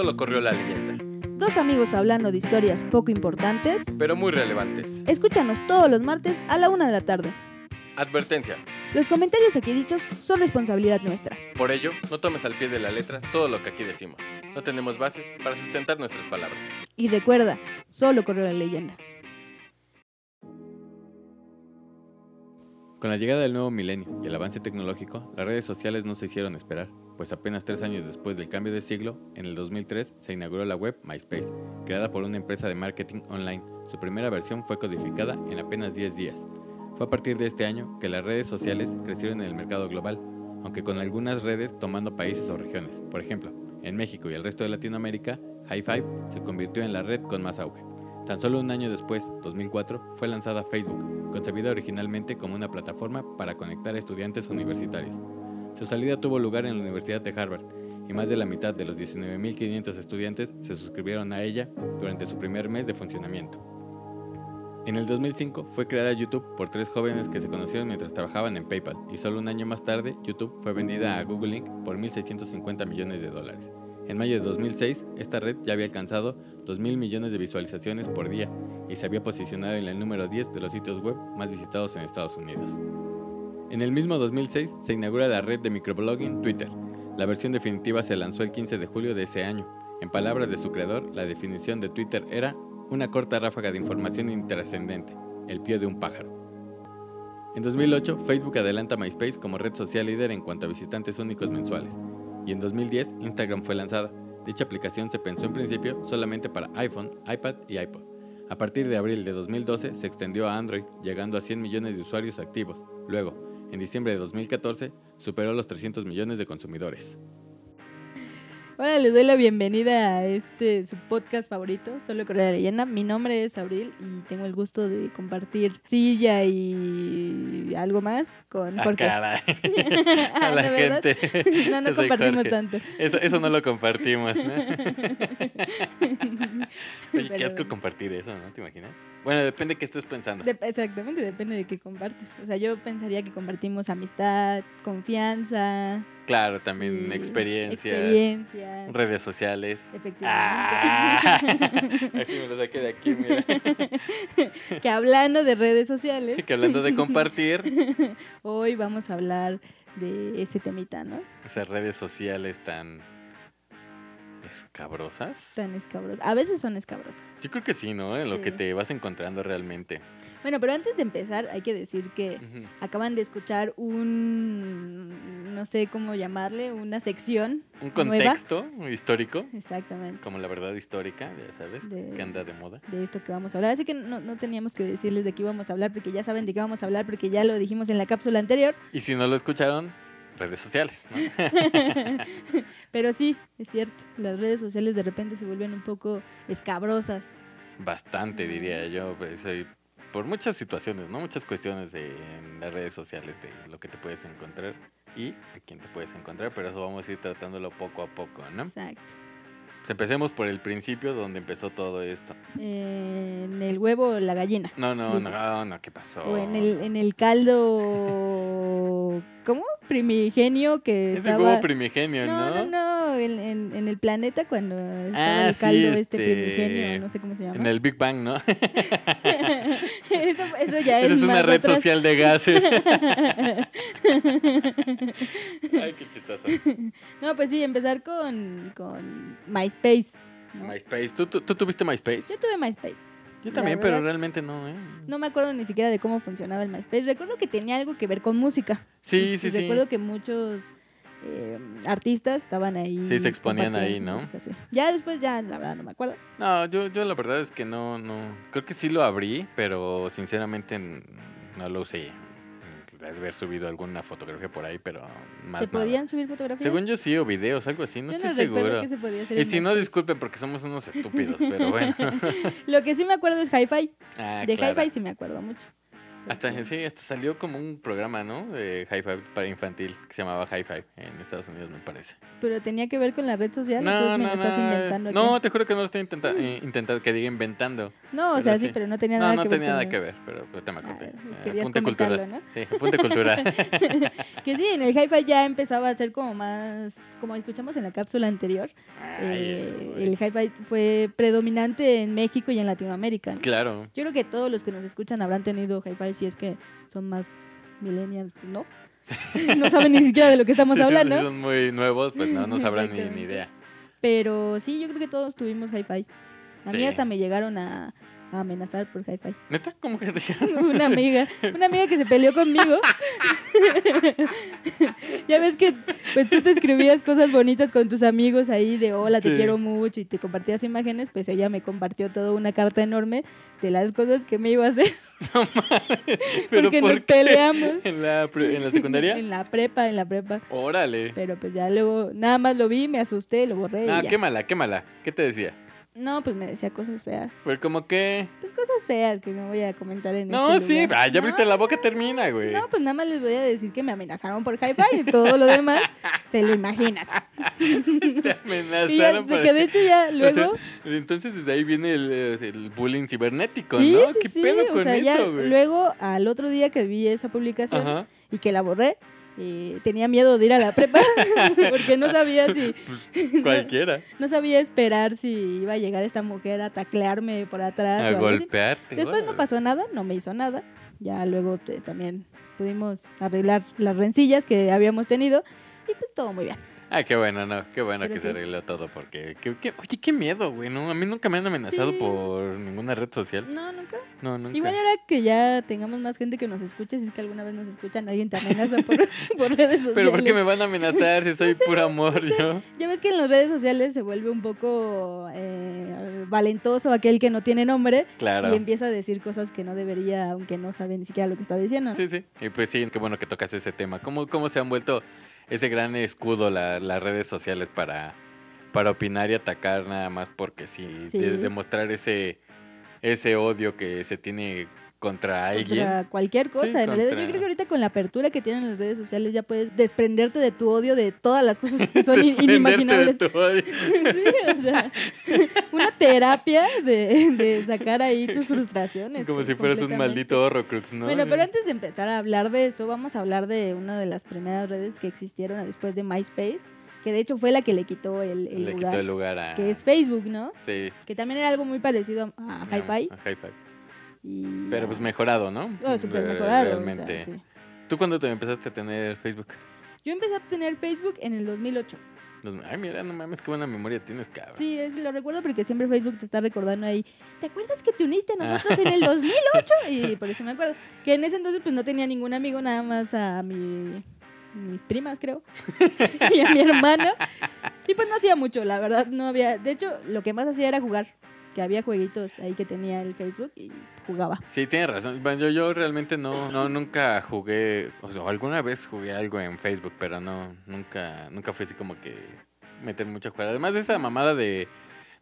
solo corrió la leyenda. Dos amigos hablando de historias poco importantes. Pero muy relevantes. Escúchanos todos los martes a la una de la tarde. Advertencia. Los comentarios aquí dichos son responsabilidad nuestra. Por ello, no tomes al pie de la letra todo lo que aquí decimos. No tenemos bases para sustentar nuestras palabras. Y recuerda, solo corrió la leyenda. Con la llegada del nuevo milenio y el avance tecnológico, las redes sociales no se hicieron esperar, pues apenas tres años después del cambio de siglo, en el 2003 se inauguró la web MySpace, creada por una empresa de marketing online. Su primera versión fue codificada en apenas 10 días. Fue a partir de este año que las redes sociales crecieron en el mercado global, aunque con algunas redes tomando países o regiones. Por ejemplo, en México y el resto de Latinoamérica, High Five se convirtió en la red con más auge. Tan solo un año después, 2004, fue lanzada Facebook, concebida originalmente como una plataforma para conectar a estudiantes universitarios. Su salida tuvo lugar en la Universidad de Harvard y más de la mitad de los 19.500 estudiantes se suscribieron a ella durante su primer mes de funcionamiento. En el 2005 fue creada YouTube por tres jóvenes que se conocieron mientras trabajaban en PayPal y solo un año más tarde YouTube fue vendida a Google Inc. por 1.650 millones de dólares. En mayo de 2006, esta red ya había alcanzado 2.000 millones de visualizaciones por día y se había posicionado en el número 10 de los sitios web más visitados en Estados Unidos. En el mismo 2006 se inaugura la red de microblogging Twitter. La versión definitiva se lanzó el 15 de julio de ese año. En palabras de su creador, la definición de Twitter era una corta ráfaga de información intrascendente, el pie de un pájaro. En 2008, Facebook adelanta MySpace como red social líder en cuanto a visitantes únicos mensuales, y en 2010 Instagram fue lanzada. Dicha aplicación se pensó en principio solamente para iPhone, iPad y iPod. A partir de abril de 2012 se extendió a Android, llegando a 100 millones de usuarios activos. Luego, en diciembre de 2014, superó los 300 millones de consumidores. Ahora les doy la bienvenida a este su podcast favorito, Solo Correa de Leyenda. Mi nombre es Abril y tengo el gusto de compartir silla y algo más con Ah, Jorge. caray. Ah, a la gente. No, no compartimos Jorge. tanto. Eso, eso no lo compartimos, ¿no? Oye, qué Pero- asco compartir eso, ¿no? ¿Te imaginas? Bueno, depende de qué estés pensando. Exactamente, depende de qué compartes. O sea, yo pensaría que compartimos amistad, confianza, Claro, también y experiencias, experiencia, redes sociales. efectivamente. Ah, así me lo saqué de aquí, mira. que hablando de redes sociales, Que hablando de compartir, hoy vamos a hablar de ese temita, ¿no? esas redes sociales tan escabrosas. Tan escabrosas. A veces son escabrosas. Yo creo que sí, ¿no? En lo que te vas encontrando realmente. Bueno, pero antes de empezar hay que decir que acaban de escuchar un, no sé cómo llamarle, una sección. Un nueva. contexto histórico, Exactamente. como la verdad histórica, ya sabes, De- que anda de moda. de esto que vamos a hablar. Así que no, no teníamos que decirles de qué íbamos a hablar porque ya saben de qué vamos a hablar porque ya lo dijimos en la cápsula anterior. Y si no lo escucharon, redes sociales, ¿no? Pero sí, es cierto, las redes sociales de repente se vuelven un poco escabrosas. Bastante, diría yo. Pues, eh, por muchas situaciones, ¿no? Muchas cuestiones de, en las redes sociales de lo que te puedes encontrar y a quién te puedes encontrar, pero eso vamos a ir tratándolo poco a poco, ¿no? Exacto. Pues empecemos por el principio donde empezó todo esto. En el huevo o la gallina. No, no, Dices. no, no, ¿qué pasó? O en el, en el caldo. ¿Cómo? Primigenio que Es estaba. huevo primigenio, no, ¿no? no, no. En, en- en el planeta cuando estaba Ah, el sí, caldo este, este, primigenio, no sé cómo se llama. En el Big Bang, ¿no? eso, eso ya es. Esa es una red atrás. social de gases. Ay, qué chistoso. no, pues sí, empezar con, con MySpace. ¿no? MySpace. ¿Tú, tú, tú tuviste MySpace? Yo tuve MySpace. Yo también, pero realmente no, ¿eh? No me acuerdo ni siquiera de cómo funcionaba el MySpace. Recuerdo que tenía algo que ver con música. Sí, Y sí, sí. Recuerdo que muchos eh, artistas estaban ahí. Sí, se exponían ahí, ¿no? música, sí. Ya después, ya la verdad no me acuerdo. No, yo, yo la verdad es que no, no. Creo que sí lo abrí, pero sinceramente no lo usé. De haber subido alguna fotografía por ahí, pero más ¿Se nada. podían subir fotografías? Según yo sí, o videos, algo así, no Yo estoy no seguro. que se podía hacer Y si no, disculpen porque somos unos estúpidos, pero bueno. Lo que sí me acuerdo es Hi-Fi. Ah, De claro. Hi-Fi sí me acuerdo mucho. Hasta, sí, hasta salió como un programa, ¿no? De high five para infantil que se llamaba High Five en Estados Unidos, me parece. Pero tenía que ver con la red social. ¿o tú No, me no, lo estás no. inventando. aquí? No, te juro que no lo estoy intenta- eh, intentando, que diga inventando. No, o sea, sí, sí. pero no tenía No, nada no que ver. tenía nada que ver, pero, pero te me acordé. Ah, Eh, apunte cultural. ¿no? Sí, apunte cultural. que sí, en el hi-fi ya empezaba a ser como más, como escuchamos en la cápsula anterior, eh, Ay, el hi-fi fue predominante en México y en Latinoamérica. ¿no? Claro. Yo creo que todos los que nos escuchan habrán tenido hi-fi si es que son más millennials, pues, ¿no? no saben ni siquiera de lo que estamos Sí, hablando. Si son muy nuevos, pues no, no sabrán ni, ni idea. Pero sí, yo creo que todos tuvimos hi-fi. A mí Sí. hasta me llegaron a, a amenazar por hi-fi. ¿Neta? ¿Cómo que te una amiga, una amiga que se peleó conmigo. ya ves que pues tú te escribías cosas bonitas con tus amigos ahí de hola, te Sí. quiero mucho y te compartías imágenes, pues ella me compartió toda una carta enorme de las cosas que me iba a hacer ¿Pero porque por nos qué? peleamos. ¿En la, en la secundaria? en la prepa, en la prepa. Órale. Pero pues ya luego nada más lo vi, me asusté, lo borré Ah, ya. quémala, quémala. ¿Qué te decía? No, pues me decía cosas feas. Pues como que... Pues cosas feas que no voy a comentar en No, este sí. lugar. Ya abriste No, la boca, termina, güey. No, pues nada más les voy a decir que me amenazaron por hi-fi y todo lo demás se lo imaginan. Te Y ya, amenazaron de para que de hecho ya O sea, luego, entonces desde ahí viene el, eh, el bullying cibernético, sí, ¿no? sí, ¿Qué sí, pedo o con sea, ya eso, güey? luego al otro día que vi esa publicación Ajá. y que la borré, eh, tenía miedo de ir a la prepa porque no sabía si Pues cualquiera. no sabía esperar si iba a llegar esta mujer a taclearme por atrás A o golpearte. Después no pasó nada, no me hizo nada. Ya luego pues, también pudimos arreglar las rencillas que habíamos tenido y pues todo muy bien. Ah, qué bueno, no, qué bueno Pero que se arregló todo, porque, oye, qué miedo, güey, ¿no? A mí nunca me han amenazado Sí. por ninguna red social. No, nunca. No, nunca. Igual ahora que ya tengamos más gente que nos escuche, si es que alguna vez nos escuchan, alguien te amenaza por, por redes sociales. Pero ¿por qué me van a amenazar si soy puro amor yo? Ya ves que en las redes sociales se vuelve un poco eh, valentoso aquel que no tiene nombre Claro. y empieza a decir cosas que no debería, aunque no sabe ni siquiera lo que está diciendo. Sí, sí. Y pues sí, qué bueno que tocas ese tema. ¿Cómo, cómo se han vuelto ese gran escudo la- las redes sociales para, para opinar y atacar nada más porque sí, Sí. de- demostrar ese, ese odio que se tiene contra alguien? Contra cualquier cosa. Sí, en realidad, yo creo que ahorita con la apertura que tienen las redes sociales ya puedes desprenderte de tu odio de todas las cosas que son in- Desprenderte de inimaginables. tu odio. Sí, o sea, una terapia de, de sacar ahí tus frustraciones. Como si fueras un maldito horrocrux, ¿no? Bueno, pero antes de empezar a hablar de eso, vamos a hablar de una de las primeras redes que existieron después de MySpace, que de hecho fue la que le quitó el, el Le lugar, quitó el lugar a... que es Facebook, ¿no? Sí. Que también era algo muy parecido a, a Hi-Fi. a Hi-Fi. y Pero pues mejorado, ¿no? No, súper Re- mejorado. o sea, Realmente. sí. ¿Tú cuándo te empezaste a tener Facebook? Yo empecé a tener Facebook en el 2008. Los- Ay, mira, no mames, qué buena memoria tienes, cabrón. Sí, es, lo recuerdo porque siempre Facebook te está recordando ahí. ¿Te acuerdas que te uniste a Ah. nosotros en el 2008? Y por eso me acuerdo. Que en ese entonces pues no tenía ningún amigo, nada más a mi, mis primas, creo. y a mi hermano. Y pues no hacía mucho, la verdad, no había... De hecho, lo que más hacía era jugar. Que había jueguitos ahí que tenía el Facebook y jugaba. Sí, tienes razón. Bueno, yo, yo realmente no, no, nunca jugué, o sea, alguna vez jugué algo en Facebook, pero no, nunca, nunca fue así como que meter mucho a. Además de esa mamada de,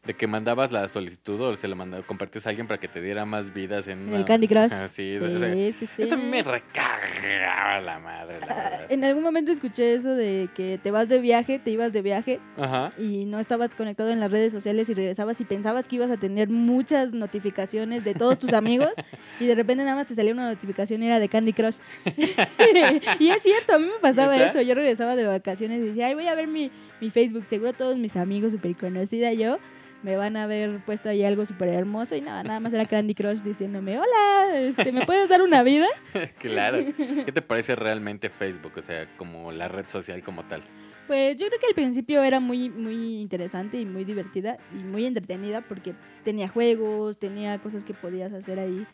de que mandabas la solicitud o se la mandaba, compartías a alguien para que te diera más vidas en En una- el Candy Crush. Ajá, sí, eso, o sea, Sí, sí, sí. eso a mí me recagaba la madre, la verdad. En algún momento escuché eso de que te vas de viaje, te ibas de viaje Ajá. y no estabas conectado en las redes sociales y regresabas y pensabas que ibas a tener muchas notificaciones de todos tus amigos y de repente nada más te salía una notificación y era de Candy Crush. y es cierto, a mí me pasaba eso. Yo regresaba de vacaciones y decía, ay, voy a ver mi, mi Facebook. Seguro todos mis amigos, súper conocida yo, me van a haber puesto ahí algo súper hermoso y nada, nada más era Candy Crush diciéndome, hola, este, ¿me puedes dar una vida? claro. ¿Qué te parece realmente Facebook? O sea, como la red social como tal. Pues yo creo que al principio era muy, muy interesante y muy divertida y muy entretenida porque tenía juegos, tenía cosas que podías hacer ahí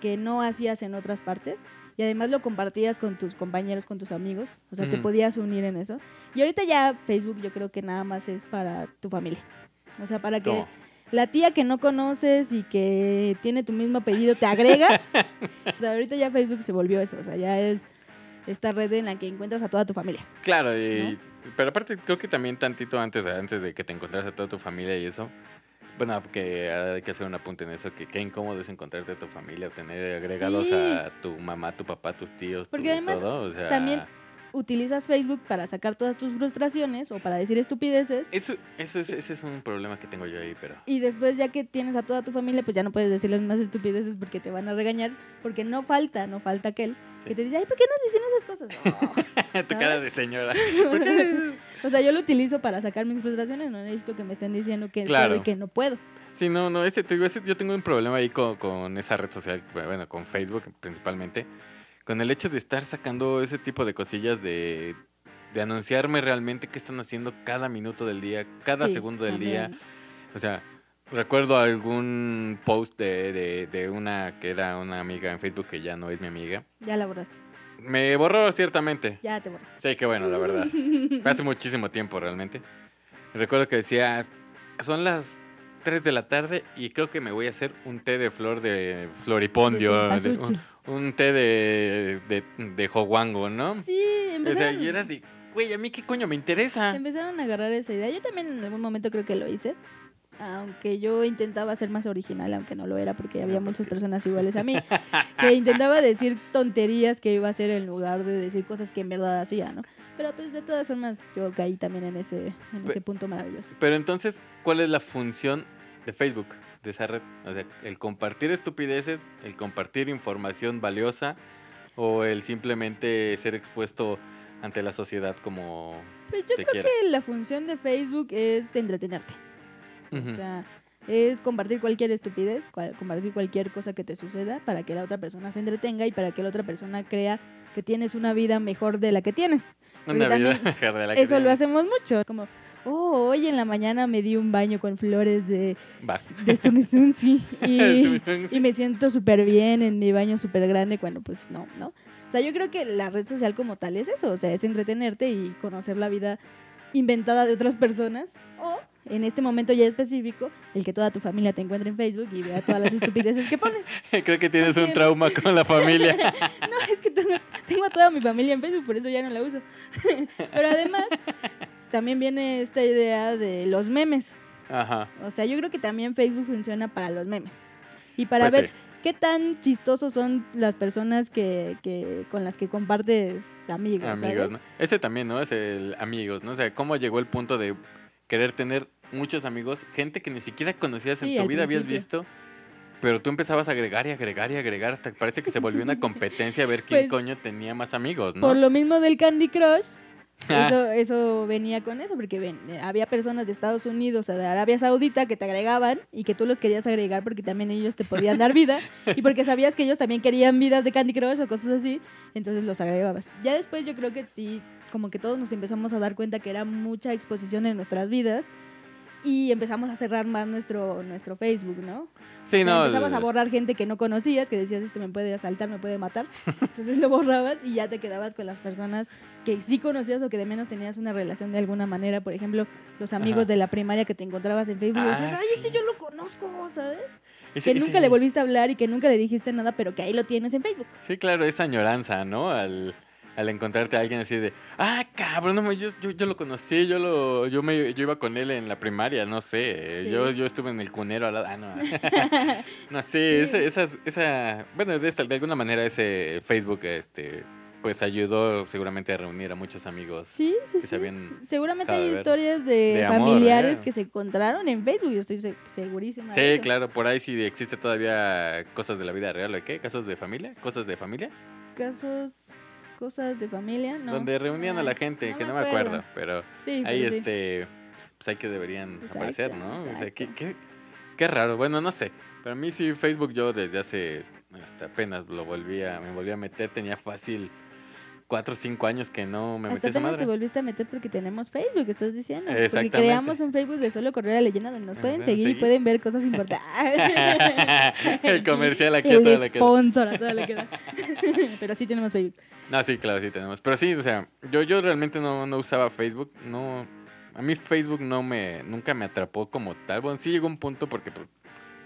que no hacías en otras partes. Y además lo compartías con tus compañeros, con tus amigos. O sea, te Ujú. podías unir en eso. Y ahorita ya Facebook yo creo que nada más es para tu familia. O sea, para que la tía que no conoces y que tiene tu mismo apellido te agrega. o sea, ahorita ya Facebook se volvió eso. O sea, ya es esta red en la que encuentras a toda tu familia. Claro, y- pero aparte creo que también tantito antes, antes de que te encontraras a toda tu familia y eso, Bueno, que hay que hacer un apunte en eso, que qué incómodo es encontrarte a tu familia o tener agregados Sí. a tu mamá, tu papá, tus tíos, Porque tu además todo, o sea, También utilizas Facebook para sacar todas tus frustraciones o para decir estupideces. Eso, eso es, ese es un problema que tengo yo ahí, pero... Y después, ya que tienes a toda tu familia, pues ya no puedes decirles más estupideces porque te van a regañar. Porque no falta, no falta aquel Sí. que te dice, ay, ¿por qué nos dicen esas cosas? No. tu cara de señora. O sea, yo lo utilizo para sacar mis frustraciones. No necesito que me estén diciendo que Claro. puedo y que no puedo. Sí, no, no, ese, te digo, ese- yo tengo un problema ahí con, con esa red social, bueno, con Facebook principalmente, con el hecho de estar sacando ese tipo de cosillas de, de anunciarme realmente qué están haciendo cada minuto del día, cada Sí, segundo del también. día. O sea, recuerdo algún post de, de, de una que era una amiga en Facebook que ya no es mi amiga. Ya la borraste. Me borró ciertamente. Ya te borró. Sí, qué bueno, la verdad. Hace muchísimo tiempo realmente. Recuerdo que decía, son las 3 de la tarde y creo que me voy a hacer un té de flor de floripondio, de- un, un té de, de, de joguango, ¿no? Sí, o sea, empezaron, y era así, güey, a mí qué coño me interesa. empezaron a agarrar esa idea. Yo también en algún momento creo que lo hice. Aunque yo intentaba ser más original, aunque no lo era porque había Ah, muchas personas iguales a mí, que intentaba decir tonterías que iba a hacer en lugar de decir cosas que en verdad hacía, ¿no? Pero pues de todas formas yo caí también en ese, en ese punto maravilloso. Pero entonces, ¿cuál es la función de Facebook, de esa red? O sea, el compartir estupideces, el compartir información valiosa o el simplemente ser expuesto ante la sociedad como Pues yo se creo quiera. que la función de Facebook es entretenerte. Ujú. O sea, es compartir cualquier estupidez, cual- compartir cualquier cosa que te suceda para que la otra persona se entretenga y para que la otra persona crea que tienes una vida mejor de la que tienes. Una vida mejor de la que Eso lo tienes. hacemos mucho. Como, oh, hoy en la mañana me di un baño con flores de, Vas. de Sunsunzi y, y me siento súper bien en mi baño súper grande cuando pues no, ¿no? O sea, yo creo que la red social como tal es eso, o sea, es entretenerte y conocer la vida inventada de otras personas o en este momento ya específico, el que toda tu familia te encuentre en Facebook y vea todas las estupideces que pones. Creo que tienes un trauma con la familia. No, es que tengo, tengo a toda mi familia en Facebook, por eso ya no la uso. Pero además, también viene esta idea de los memes. Ajá. O sea, yo creo que también Facebook funciona para los memes. Y para Pues ver sí. qué tan chistosos son las personas que, que con las que compartes amigos. Amigos, ¿sabes? ¿no? Ese también, ¿no? Es el amigos, ¿no? O sea, cómo llegó el punto de querer tener muchos amigos, gente que ni siquiera conocías en Sí, tu vida, habías principio. visto, pero tú empezabas a agregar y agregar y agregar hasta que parece que se volvió una competencia a ver quién Pues, coño tenía más amigos, ¿no? Por lo mismo del Candy Crush, Ah. eso, eso venía con eso, porque ven, había personas de Estados Unidos o de Arabia Saudita que te agregaban y que tú los querías agregar porque también ellos te podían dar vida y porque sabías que ellos también querían vidas de Candy Crush o cosas así, entonces los agregabas. Ya después yo creo que sí, como que todos nos empezamos a dar cuenta que era mucha exposición en nuestras vidas y empezamos a cerrar más nuestro, nuestro Facebook, ¿no? Sí, O sea, no. empezabas a borrar gente que no conocías, que decías, este me puede asaltar, me puede matar. Entonces lo borrabas y ya te quedabas con las personas que sí conocías o que de menos tenías una relación de alguna manera. Por ejemplo, los amigos Ajá. de la primaria que te encontrabas en Facebook y Ah, decías, ay, este yo lo conozco, ¿sabes? ese- que nunca ese- le volviste a hablar y que nunca le dijiste nada, pero que ahí lo tienes en Facebook. Sí, claro, esa añoranza, ¿no? Al, al encontrarte a alguien así de, ah, cabrón, no, yo, yo, yo lo conocí, yo lo, yo me, yo iba con él en la primaria, no sé, Sí. yo, yo estuve en el cunero al lado, ah, no. no, sí, Sí. Esas, esa, bueno, de, esta- de alguna manera ese Facebook, este, pues ayudó seguramente a reunir a muchos amigos Sí, sí, que sí. se habían... Seguramente hay historias de, De amor, familiares ¿eh? que se encontraron en Facebook, yo estoy se- segurísima. de Sí, eso. claro, por ahí sí existe todavía cosas de la vida real, ¿o qué? ¿Casos de familia? ¿Cosas de familia? Casos, cosas de familia, ¿no? Donde reunían a la gente, que no me acuerdo, pero... Sí, Ahí pero sí. este, pues ahí que deberían Exacto, aparecer, ¿no? O sea, qué, qué, qué raro. Bueno, no sé. Pero a mí sí, Facebook yo desde hace hasta apenas lo volví a, me volví a meter. Tenía fácil cuatro o cinco años que no me metí Hasta esa apenas te madre. volviste a meter porque tenemos Facebook, estás diciendo. Porque creamos un Facebook de solo correr a leyenda donde nos pueden seguir y pueden ver cosas importantes. El comercial aquí a El toda la sponsor a toda la que da. Pero sí tenemos Facebook. No, sí, claro, sí tenemos. Pero sí, o sea, yo, yo realmente no, no usaba Facebook. No, a mí Facebook no me, nunca me atrapó como tal. Bueno, sí llegó un punto porque pues,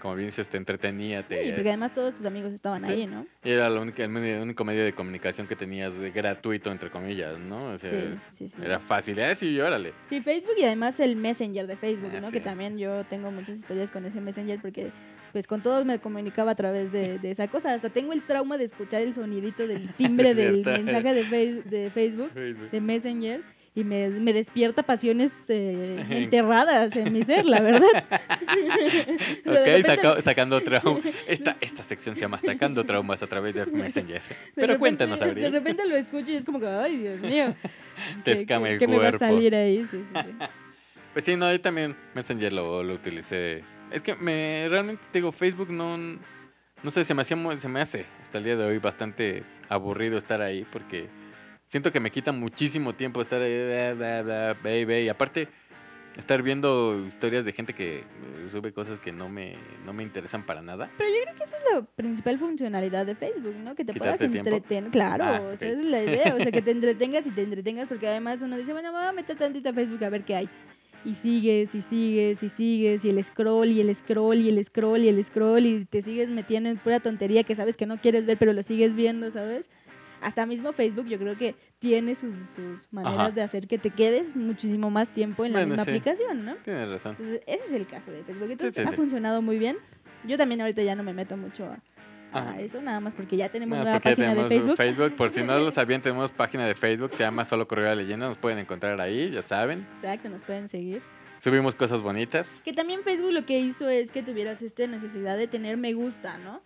como bien dices, te entretenía, te... Sí, porque además todos tus amigos estaban Sí. ahí, ¿no? y era la única, el único medio de comunicación que tenías de gratuito, entre comillas, ¿no? O sea, Sí, sí, sí. era fácil, ah, sí, órale. Sí, Facebook y además el Messenger de Facebook, Ah, ¿no? sí. Que también yo tengo muchas historias con ese Messenger porque pues con todos me comunicaba a través de, de esa cosa. Hasta tengo el trauma de escuchar el sonidito del timbre del mensaje de, Fei- de Facebook, de Messenger. Y me, me despierta pasiones eh, enterradas en mi ser, la verdad. De Ok, repente- saca- sacando traumas. Esta, esta sección se llama Sacando traumas a través de Messenger. de Pero repente- cuéntanos, De Abril. repente lo escucho y es como que, ay, Dios mío. Te ¿qué- escama el qué me va a cuerpo. salir ahí? Sí, sí, sí. Pues sí, no, yo también Messenger lo, lo utilicé. Es que me realmente te digo, Facebook no, no sé, se me, hacía, se me hace hasta el día de hoy bastante aburrido estar ahí porque siento que me quita muchísimo tiempo estar ahí, bla, bla, bla, ve, y aparte estar viendo historias de gente que eh, sube cosas que no me, no me interesan para nada. Esa es la principal funcionalidad de Facebook, ¿no? Que te puedas entretener. Claro, Ah, o sea, esa es la idea. O sea, que te entretengas y te entretengas, porque además uno dice, bueno, voy a meter tantito a Facebook a ver qué hay. Y sigues, y sigues, y sigues, y el scroll, y el scroll, y el scroll, y el scroll, y te sigues metiendo en pura tontería que sabes que no quieres ver, pero lo sigues viendo, ¿sabes? Hasta mismo Facebook yo creo que tiene sus, sus maneras Ajá. de hacer que te quedes muchísimo más tiempo en la Bueno, misma sí. aplicación, ¿no? Tienes razón. Entonces, ese es el caso de Facebook. Entonces, sí, ha funcionado muy bien. Yo también ahorita ya no me meto mucho a, eso, nada más porque ya tenemos No, nueva página de Facebook. Por si no lo sabían, tenemos página de Facebook, se llama Solo Correo de Leyenda, nos pueden encontrar ahí, ya saben. Exacto, nos pueden seguir. Subimos cosas bonitas. Que también Facebook lo que hizo es que tuvieras esta necesidad de tener me gusta, ¿no?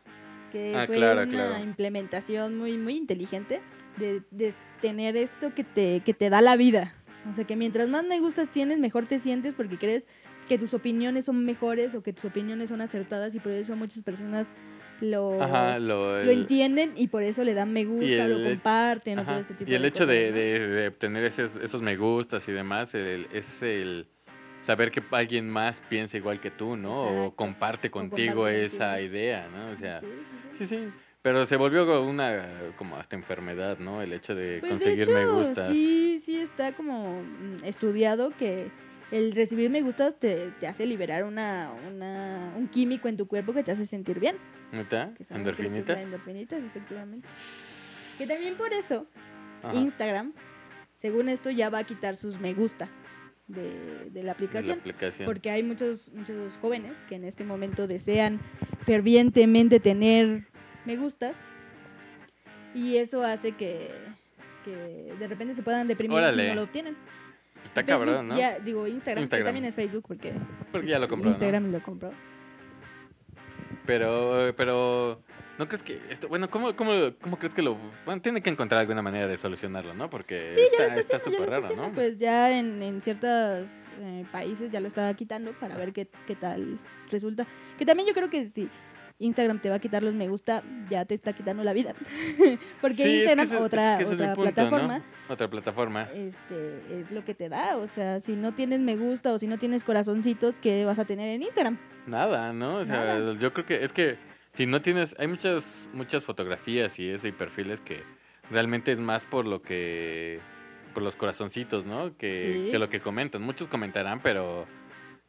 Que Ah, fue claro, una claro. implementación muy, muy inteligente de, de tener esto que te, que te da la vida. O sea, que mientras más me gustas tienes, mejor te sientes porque crees que tus opiniones son mejores o que tus opiniones son acertadas y por eso muchas personas lo, Ajá, lo, lo entienden y por eso le dan me gusta, lo el- comparten o Ajá, todo ese tipo Y el de hecho cosas, de, ¿no? de- de obtener esos, esos me gustas y demás el- es el saber que alguien más piensa igual que tú, ¿no? O comparte contigo comparte esa contigo, idea, ¿no? O sea, Sí, sí, sí. sí. Pero se volvió una como hasta enfermedad, ¿no? El hecho de Pues conseguir de me gustas. Sí, sí está como mm, estudiado que el recibir me gustas te, te hace liberar una, una, un químico en tu cuerpo que te hace sentir bien. ¿Endorfinitas? endorfinitas, efectivamente. Que también por eso Ajá, Instagram, según esto, ya va a quitar sus me gusta de, de la de la aplicación. aplicación. Porque hay muchos, muchos jóvenes que en este momento desean fervientemente tener me gustas y eso hace que, que de repente se puedan deprimir si no lo obtienen. Está Facebook cabrón, ¿no? ya- digo, Instagram, Instagram. que también es Facebook porque Porque ya lo compró, ¿no? Instagram lo compró. Pero, pero, ¿no crees que esto, bueno, ¿cómo, cómo, cómo crees que lo, bueno, tiene que encontrar alguna manera de solucionarlo, ¿no? Porque Sí, está súper raro, haciendo. ¿no? Pues ya en, en ciertos eh, países ya lo está quitando para ver qué, qué tal resulta. Que también yo creo que si Instagram te va a quitar los me gusta, ya te está quitando la vida. Porque Sí, es que Instagram, ese- es otra, que ese es mi otra punto, ¿no? plataforma, Otra plataforma. este, es lo que te da. O sea, si no tienes me gusta o si no tienes corazoncitos, ¿qué vas a tener en Instagram? Nada, ¿no? O sea, Nada. yo creo que es que si no tienes, hay muchas, muchas fotografías y eso y perfiles que realmente es más por lo que, por los corazoncitos, ¿no? Que, Sí. que lo que comentan. Muchos comentarán, pero,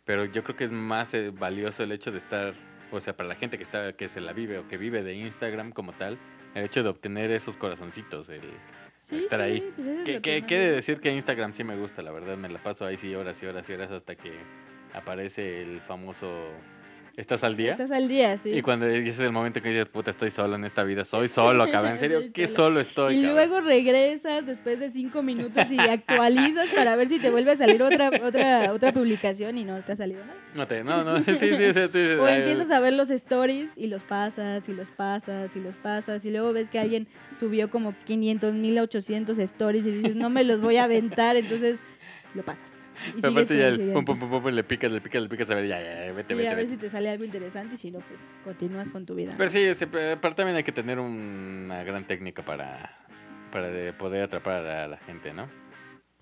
pero yo creo que es más eh, valioso el hecho de estar, o sea, para la gente que está, que se la vive o que vive de Instagram como tal, el hecho de obtener esos corazoncitos, el Sí, estar sí, ahí. pues es Que, de decir que Instagram sí me gusta, la verdad, me la paso ahí sí horas y horas y horas hasta que aparece el famoso ¿Estás al día? Estás al día, sí. Y cuando ese es el momento que dices, puta, estoy solo en esta vida, soy solo, cabrón, en serio, qué solo. estoy, Y cabrón? luego regresas después de cinco minutos y actualizas para ver si te vuelve a salir otra, otra, otra publicación y no te ha salido nada. No, te, no, no, sí, sí, sí, O ay, empiezas a ver los stories y los pasas y los pasas y los pasas y luego ves que alguien subió como 500 mil 800 stories y dices, no me los voy a aventar, entonces lo pasas. Y con ya el pum, pum, pum, pum, le picas, le picas, le picas, a ver, ya, ya, vete, Sí, vete, a ver vete. si te sale algo interesante y si no, pues continúas con tu vida. Pero sí, sí, pero aparte también hay que tener una gran técnica para, para de poder atrapar a la, a la gente, ¿no?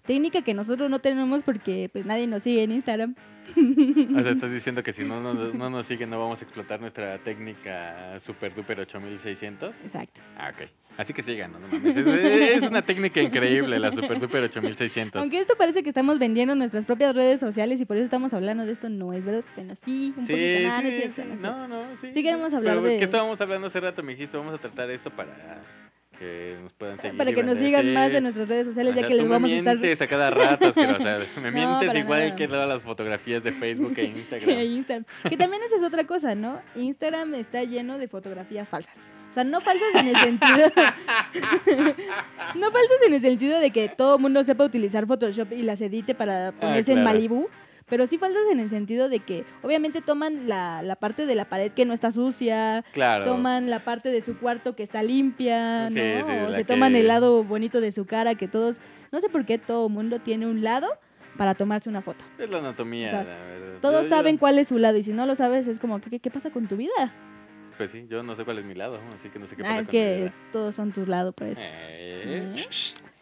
Técnica que nosotros no tenemos porque pues nadie nos sigue en Instagram. O sea, estás diciendo que si no, no, no nos siguen no vamos a explotar nuestra técnica super duper 8600. Exacto. Ah, ok. Así que sigan, no mames. Es, es una técnica increíble, la Super Duper 8600. Aunque esto parece que estamos vendiendo nuestras propias redes sociales y por eso estamos hablando de esto, no es verdad. Bueno, sí, un Sí, poquito. No es sí, cierto, no es cierto. No, no, sí. Sí queremos hablar Pero, de- ¿Qué estábamos hablando hace rato? Me dijiste, vamos a tratar esto para que nos puedan seguir. Para que nos sigan Sí. más en nuestras redes sociales, O ya que les vamos a me estar mientes a cada rato. Me No, mientes igual nada. que todas las fotografías de Facebook e Instagram. Instagram. Que también esa es otra cosa, ¿no? Instagram está lleno de fotografías falsas. O sea, no falsas en el sentido. no falsas en el sentido de que todo el mundo sepa utilizar Photoshop y las edite para ponerse en Ah, claro. Malibu. Pero sí falsas en el sentido de que obviamente toman la, la parte de la pared que no está sucia, Claro. toman la parte de su cuarto que está limpia, ¿no? Sí, o se toman el lado bonito de su cara, que todos, no sé por qué todo mundo tiene un lado para tomarse una foto. Es la anatomía, O sea, la verdad. Todos Yo- yo- saben cuál es su lado y si no lo sabes es como, ¿qué, qué pasa con tu vida? Pues sí, yo no sé cuál es mi lado, así que no sé qué Ah, pasa es con mi que vida. todos son tus lados, pues. Eh, ¿Eh?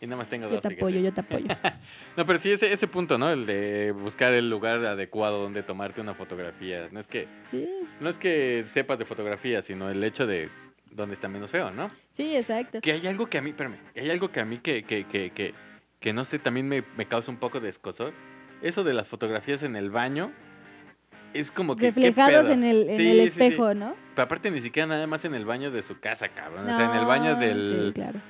Y nada más tengo Yo dos. te fíjate. apoyo, yo te apoyo. No, pero sí, ese, ese punto, ¿no? El de buscar el lugar adecuado donde tomarte una fotografía. No es que, Sí, no es que sepas de fotografía, sino el hecho de dónde está menos feo, ¿no? sí, exacto. Que hay algo que a mí, espérame, hay algo que a mí que, que, que, que, que no sé, también me, me causa un poco de escosor. Eso de las fotografías en el baño es como que... ¿qué Reflejados en el, en Sí, el sí, sí. espejo, ¿no? Pero aparte ni siquiera nada más en el baño de su casa, cabrón. o sea, en el baño del Sí, claro.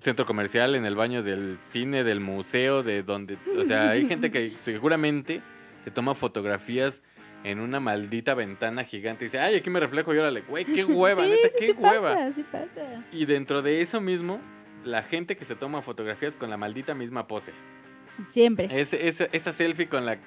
centro comercial, en el baño del cine, del museo, de donde... O sea, hay gente que seguramente se toma fotografías en una maldita ventana gigante y dice, ay, aquí me reflejo y órale, güey, qué hueva, neta, qué sí hueva. pasa, sí pasa. Y dentro de eso mismo, la gente que se toma fotografías con la maldita misma pose. Siempre. Esa selfie con la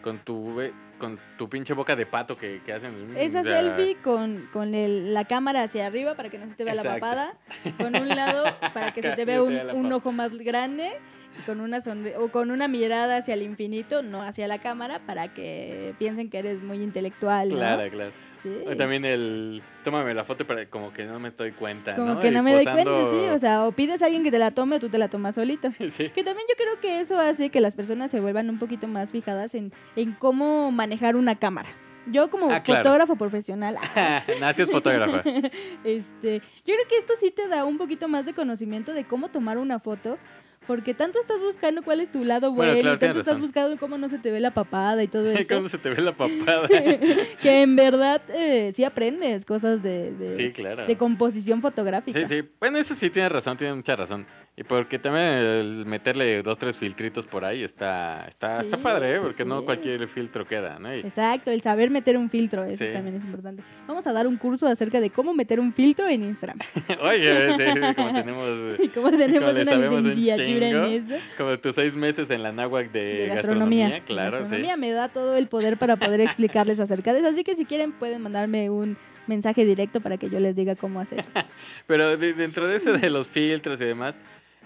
con tu con tu pinche boca de pato que, que hacen. Esa o sea, selfie con, con el- la cámara hacia arriba para que no se te vea la papada, con un lado para que se te vea un, ojo más grande con una o con una mirada hacia el infinito, no hacia la cámara, para que piensen que eres muy intelectual, ¿no? Claro, claro. Sí. O También el tómame la foto pero como que no me estoy cuenta, Como ¿no? que no me doy cuenta, sí. O sea, o pides a alguien que te la tome o tú te la tomas solito. Sí. Que también yo creo que eso hace que las personas se vuelvan un poquito más fijadas en, en cómo manejar una cámara. Yo como Ah, claro. fotógrafo profesional, Nacios fotógrafa. este, yo creo que esto sí te da un poquito más de conocimiento de cómo tomar una foto. Porque tanto estás buscando cuál es tu lado Bueno, bueno, claro, tanto estás razón. buscando cómo no se te ve la papada y todo eso. ¿Cómo se te ve la papada? que en verdad eh, sí aprendes cosas de, de, Sí, claro. de composición fotográfica. Sí, sí. Bueno, eso sí tiene razón, tiene mucha razón. Y porque también el meterle dos, tres filtritos por ahí está, está, está Sí, padre, ¿eh? Porque no sí. cualquier filtro queda, ¿no? Y- Exacto, el saber meter un filtro, eso Sí. también es importante. Vamos a dar un curso acerca de cómo meter un filtro en Instagram. Oye, sí, como tenemos Y cómo tenemos una sabemos un licenciatura en eso. como tus seis meses en la náhuac de, De gastronomía, gastronomía. claro, La gastronomía sí. me da todo el poder para poder explicarles acerca de eso. Así que si quieren pueden mandarme un mensaje directo para que yo les diga cómo hacer. Pero de- dentro de eso de los filtros y demás,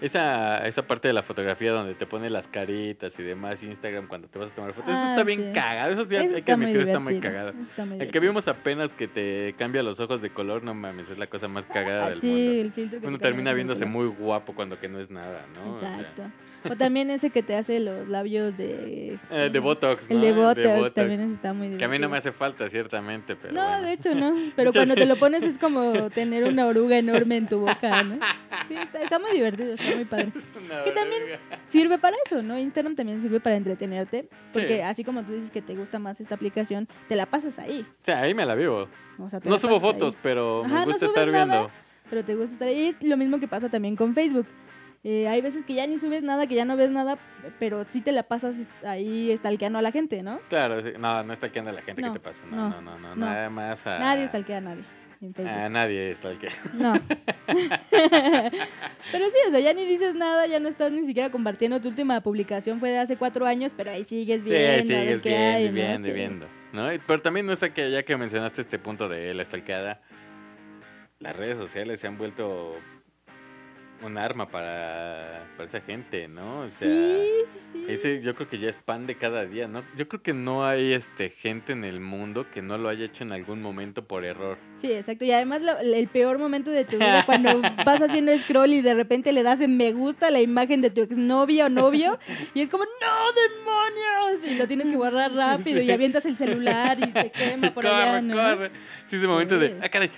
esa, esa parte de la fotografía donde te pone las caritas y demás, Instagram cuando te vas a tomar fotos, eso Ah, está bien cagado, eso sí Eso hay que está muy admitir, está muy cagado. eso está muy El que vimos apenas que te cambia los ojos de color, no mames, es la cosa más cagada Ah, del sí, mundo. el filtro que Uno te termina viéndose muy guapo cuando que no es nada, ¿no? O sea, Exacto. O también ese que te hace los labios de... eh, de Botox, ¿no? El de Botox, también ese está muy divertido. Que a mí no me hace falta, ciertamente, pero No, bueno. de hecho no. Pero cuando te lo pones es como tener una oruga enorme en tu boca, ¿no? Sí, está, está muy divertido, está muy padre. Que también-. Sirve para eso, ¿no? Instagram también sirve para entretenerte. Porque Sí. así como tú dices que te gusta más esta aplicación, te la pasas ahí. O sea, ahí me la vivo. O sea, te No subo ahí. fotos, pero Ajá, me gusta estar nada. viendo. Pero te gusta estar ahí. Es lo mismo que pasa también con Facebook. Eh, hay veces que ya ni subes nada, que ya no ves nada, pero sí te la pasas ahí stalkeando a la gente, ¿no? Claro, sí. no, no está aquí anda la gente No, que te pasa. No, no, no, no, no, no. nada más a... Nadie stalkea a nadie en Facebook. A nadie está el que. No. pero sí, o sea, ya ni dices nada, ya no estás ni siquiera compartiendo. Tu última publicación fue de hace cuatro años, pero ahí sigues Sí, viendo. ver sigues viendo, hay, y ¿no? viendo, y Sí. viendo. ¿no? Pero también no está que ya que mencionaste este punto de la stalkeada, las redes sociales se han vuelto un arma para, para esa gente, ¿no? O sea, sí, sí, sí. Ese yo creo que ya es pan de cada día, ¿no? Yo creo que no hay este gente en el mundo que no lo haya hecho en algún momento por error. Sí, exacto. Y además lo- el peor momento de tu vida cuando vas haciendo scroll y de repente le das en me gusta a la imagen de tu exnovia o novio y es como, ¡no, demonios! Y lo tienes que borrar rápido y avientas el celular y se quema por corre, allá, ¿no? corre. Sí, ese momento de, ah, caray,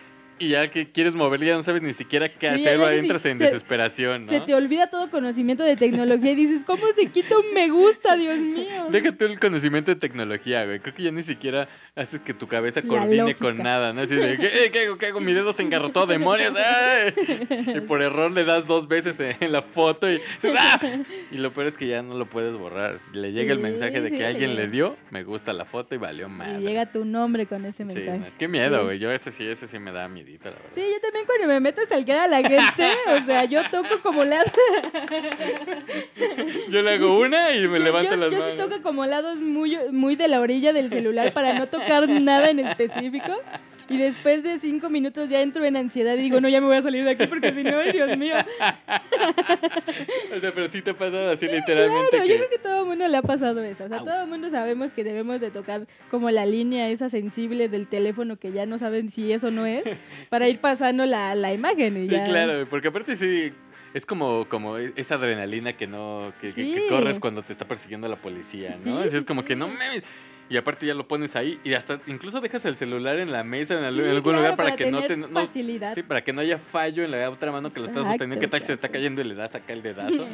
y ya que quieres moverle, ya no sabes ni siquiera qué hacer, o ni entras si- en se- desesperación, ¿no? Se te olvida todo conocimiento de tecnología y dices, ¿cómo se quita un me gusta, Dios mío? Deja tú el conocimiento de tecnología, güey. Creo que ya ni siquiera haces que tu cabeza coordine con nada, ¿no? Así de, ¿qué, eh, qué hago? ¿Qué hago? Mi dedo se engarrotó, demonios. ¡ay! Y por error le das dos veces en la foto y dices, ¡ah! Y lo peor es que ya no lo puedes borrar. Le llega el mensaje de que alguien le dio, me gusta la foto y valió madre. Y llega tu nombre con ese Sí, mensaje. no, qué miedo, güey. Yo ese sí, ese sí me da miedito, la verdad. Sí, yo también cuando me meto a salquear a la gente, o sea, yo toco como la... Yo le hago una y me yo, levanto yo- las yo sí manos. toco como lados muy, muy de la orilla del celular para no tocar nada en específico. Y después de cinco minutos ya entro en ansiedad y digo, no, ya me voy a salir de aquí porque si no, ay, Dios mío. O sea, pero sí te ha pasado así literalmente Claro, que... yo creo que todo el mundo le ha pasado eso. O sea, Au. todo el mundo sabemos que debemos de tocar como la línea esa sensible del teléfono que ya no saben si eso no es, para ir pasando la, la imagen y Sí, ya. claro, porque aparte sí es como, como e- esa adrenalina que no, que, que- que Sí. corres cuando te está persiguiendo la policía, ¿no? Sí, sí, es como que sí. no mames. Y aparte ya lo pones ahí y hasta incluso dejas el celular en la mesa en, Sí, algún claro, lugar para, que no te tener no, facilidad. sí, para que no haya fallo en la otra mano que lo estás sosteniendo, que tal se está cayendo y le das acá el dedazo.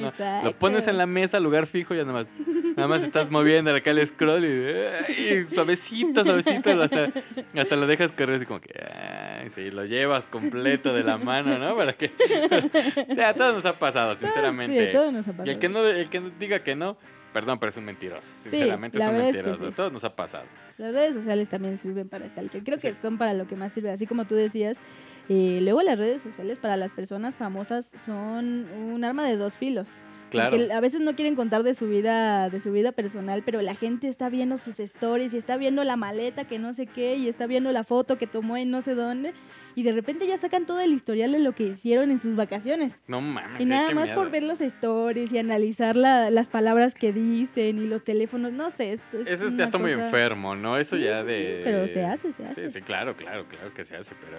Lo pones en la mesa, lugar fijo, y ya nada más, nada más estás moviendo acá el scroll y, y suavecito, suavecito, hasta, hasta lo dejas correr así como que, ay, sí, lo llevas completo de la mano, ¿no? Para que, o sea, a todos nos ha pasado, sinceramente. Sí, todo nos ha pasado. y el que, no, el que no diga que no, perdón, pero es un mentiroso, sinceramente la es un es que mentiroso, sí. todos nos ha pasado. Las redes sociales también sirven para stalker. Creo que son para lo que más sirve. Así como tú decías, eh, luego las redes sociales para las personas famosas son un arma de dos filos. Claro. Porque a veces no quieren contar de su vida, de su vida personal, pero la gente está viendo sus stories y está viendo la maleta que no sé qué y está viendo la foto que tomó en no sé dónde y de repente ya sacan todo el historial de lo que hicieron en sus vacaciones. No mames. Y sí, nada más miedo. por ver los stories y analizar la- las palabras que dicen y los teléfonos, no sé, esto es Eso ya está muy enfermo, ¿no? Eso Sí, ya de... sí, pero se hace, se hace. Sí, sí, claro, claro, claro que se hace, pero...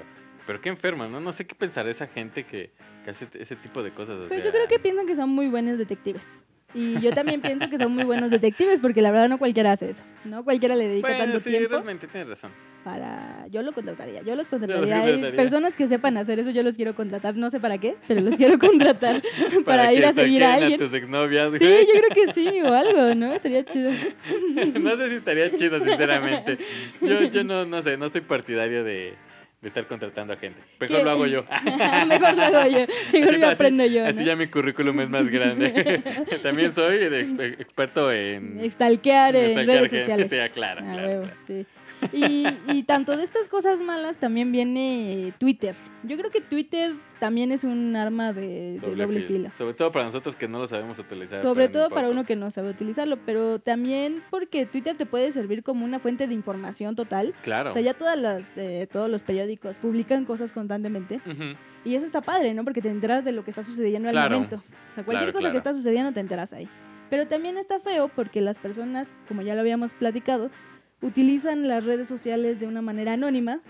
Pero qué enfermo, ¿no? No sé qué pensará esa gente que, que hace ese tipo de cosas. o Pues yo sea, creo que piensan que son muy buenos detectives. Y yo también pienso que son muy buenos detectives porque la verdad no cualquiera hace eso. No cualquiera le dedica Bueno, tanto sí, tiempo realmente tienes razón. para... Yo lo contrataría, yo los los contrataría. Hay contrataría. personas que sepan hacer eso, yo los quiero contratar. No sé para qué, pero los quiero contratar para, ir a seguir a alguien. tus exnovias, Sí, yo creo que sí, o algo, ¿no? Estaría chido. no sé si estaría chido, sinceramente. Yo, yo no, no sé, no soy partidario de, de estar contratando a gente. Mejor ¿Qué? lo hago yo. Mejor lo hago yo. Mejor Así- lo así- aprendo yo. Así ya mi currículum es más grande. También soy de exper- experto en... Stalkear en stalkear redes sociales. Sí, claro, Ah, claro, sí. Y, y tanto de estas cosas malas también viene Twitter. Yo creo que Twitter también es un arma de de doble, filo. Sobre todo para nosotros que no lo sabemos utilizar. Sobre todo para uno que no sabe utilizarlo, pero también porque Twitter te puede servir como una fuente de información total. Claro. O sea, ya todas las, eh, todos los periódicos publican cosas constantemente Ujú. y eso está padre, ¿no? Porque te enteras de lo que está sucediendo al Claro. momento. O sea, cualquier Claro, cosa claro. que está sucediendo te enteras ahí. Pero también está feo porque las personas, como ya lo habíamos platicado, utilizan las redes sociales de una manera anónima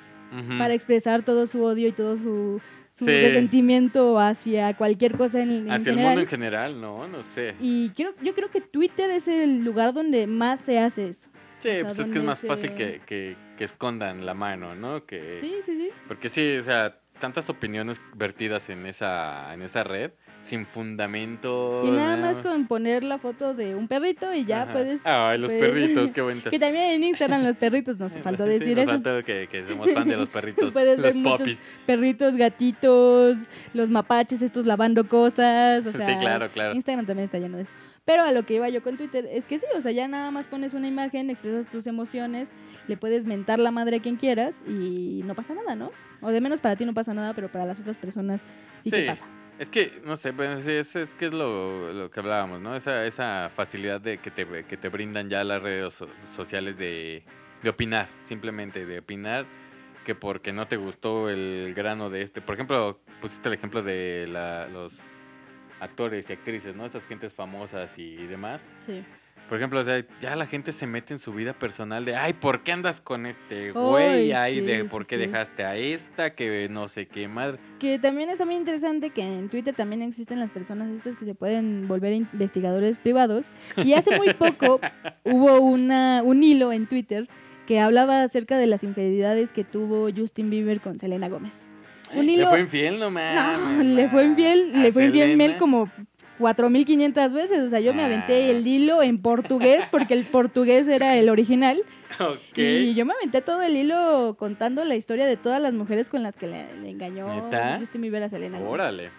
para expresar todo su odio y todo su, su Sí. resentimiento hacia cualquier cosa en, en Hacia el mundo en general, no, no sé. Y quiero, yo creo que Twitter es el lugar donde más se hace eso. Sí, sea, pues es que es más se- fácil que, que, que escondan la mano, ¿no? Que, Sí, sí, sí. Porque sí, o sea, tantas opiniones vertidas en esa, en esa red, sin fundamento. Y nada más con poner la foto de un perrito y ya Ajá. puedes... Ay, los puedes- perritos, qué bonito. Que también en Instagram los perritos, nos faltó Sí, decir nos eso. faltó que, que somos fan de los perritos, Puedes los popis. Perritos, gatitos, los mapaches estos lavando cosas, o sea, sí, claro, claro. Instagram también está lleno de eso. Pero a lo que iba yo con Twitter es que sí, o sea, ya nada más pones una imagen, expresas tus emociones, le puedes mentar la madre a quien quieras y no pasa nada, ¿no? O de menos para ti no pasa nada, pero para las otras personas sí, que Sí. pasa. Es que, no sé, pues, es, es que es lo, lo que hablábamos, ¿no? Esa, esa facilidad de que te, que te brindan ya las redes so- sociales de, de opinar, simplemente de opinar que porque no te gustó el grano de este. Por ejemplo, pusiste el ejemplo de la- los actores y actrices, ¿no? Estas gentes famosas y demás. Sí. Por ejemplo, o sea, ya la gente se mete en su vida personal de, ay, ¿por qué andas con este güey? Ay, Ay, sí, de por qué sí. dejaste a esta, que no sé qué madre. Que también es muy interesante que en Twitter también existen las personas estas que se pueden volver investigadores privados. Y hace muy poco hubo una, un hilo en Twitter que hablaba acerca de las infidelidades que tuvo Justin Bieber con Selena Gómez. Un Le hilo. fue infiel, no mames. No, le fue infiel, ¿A le fue infiel Mel como 4500 veces. O sea, yo me aventé Ah. el hilo en portugués porque el portugués era el original. Ok. Y yo me aventé todo el hilo contando la historia de todas las mujeres con las que le, le engañó ¿Neta? Justin Bieber a Selena. Órale.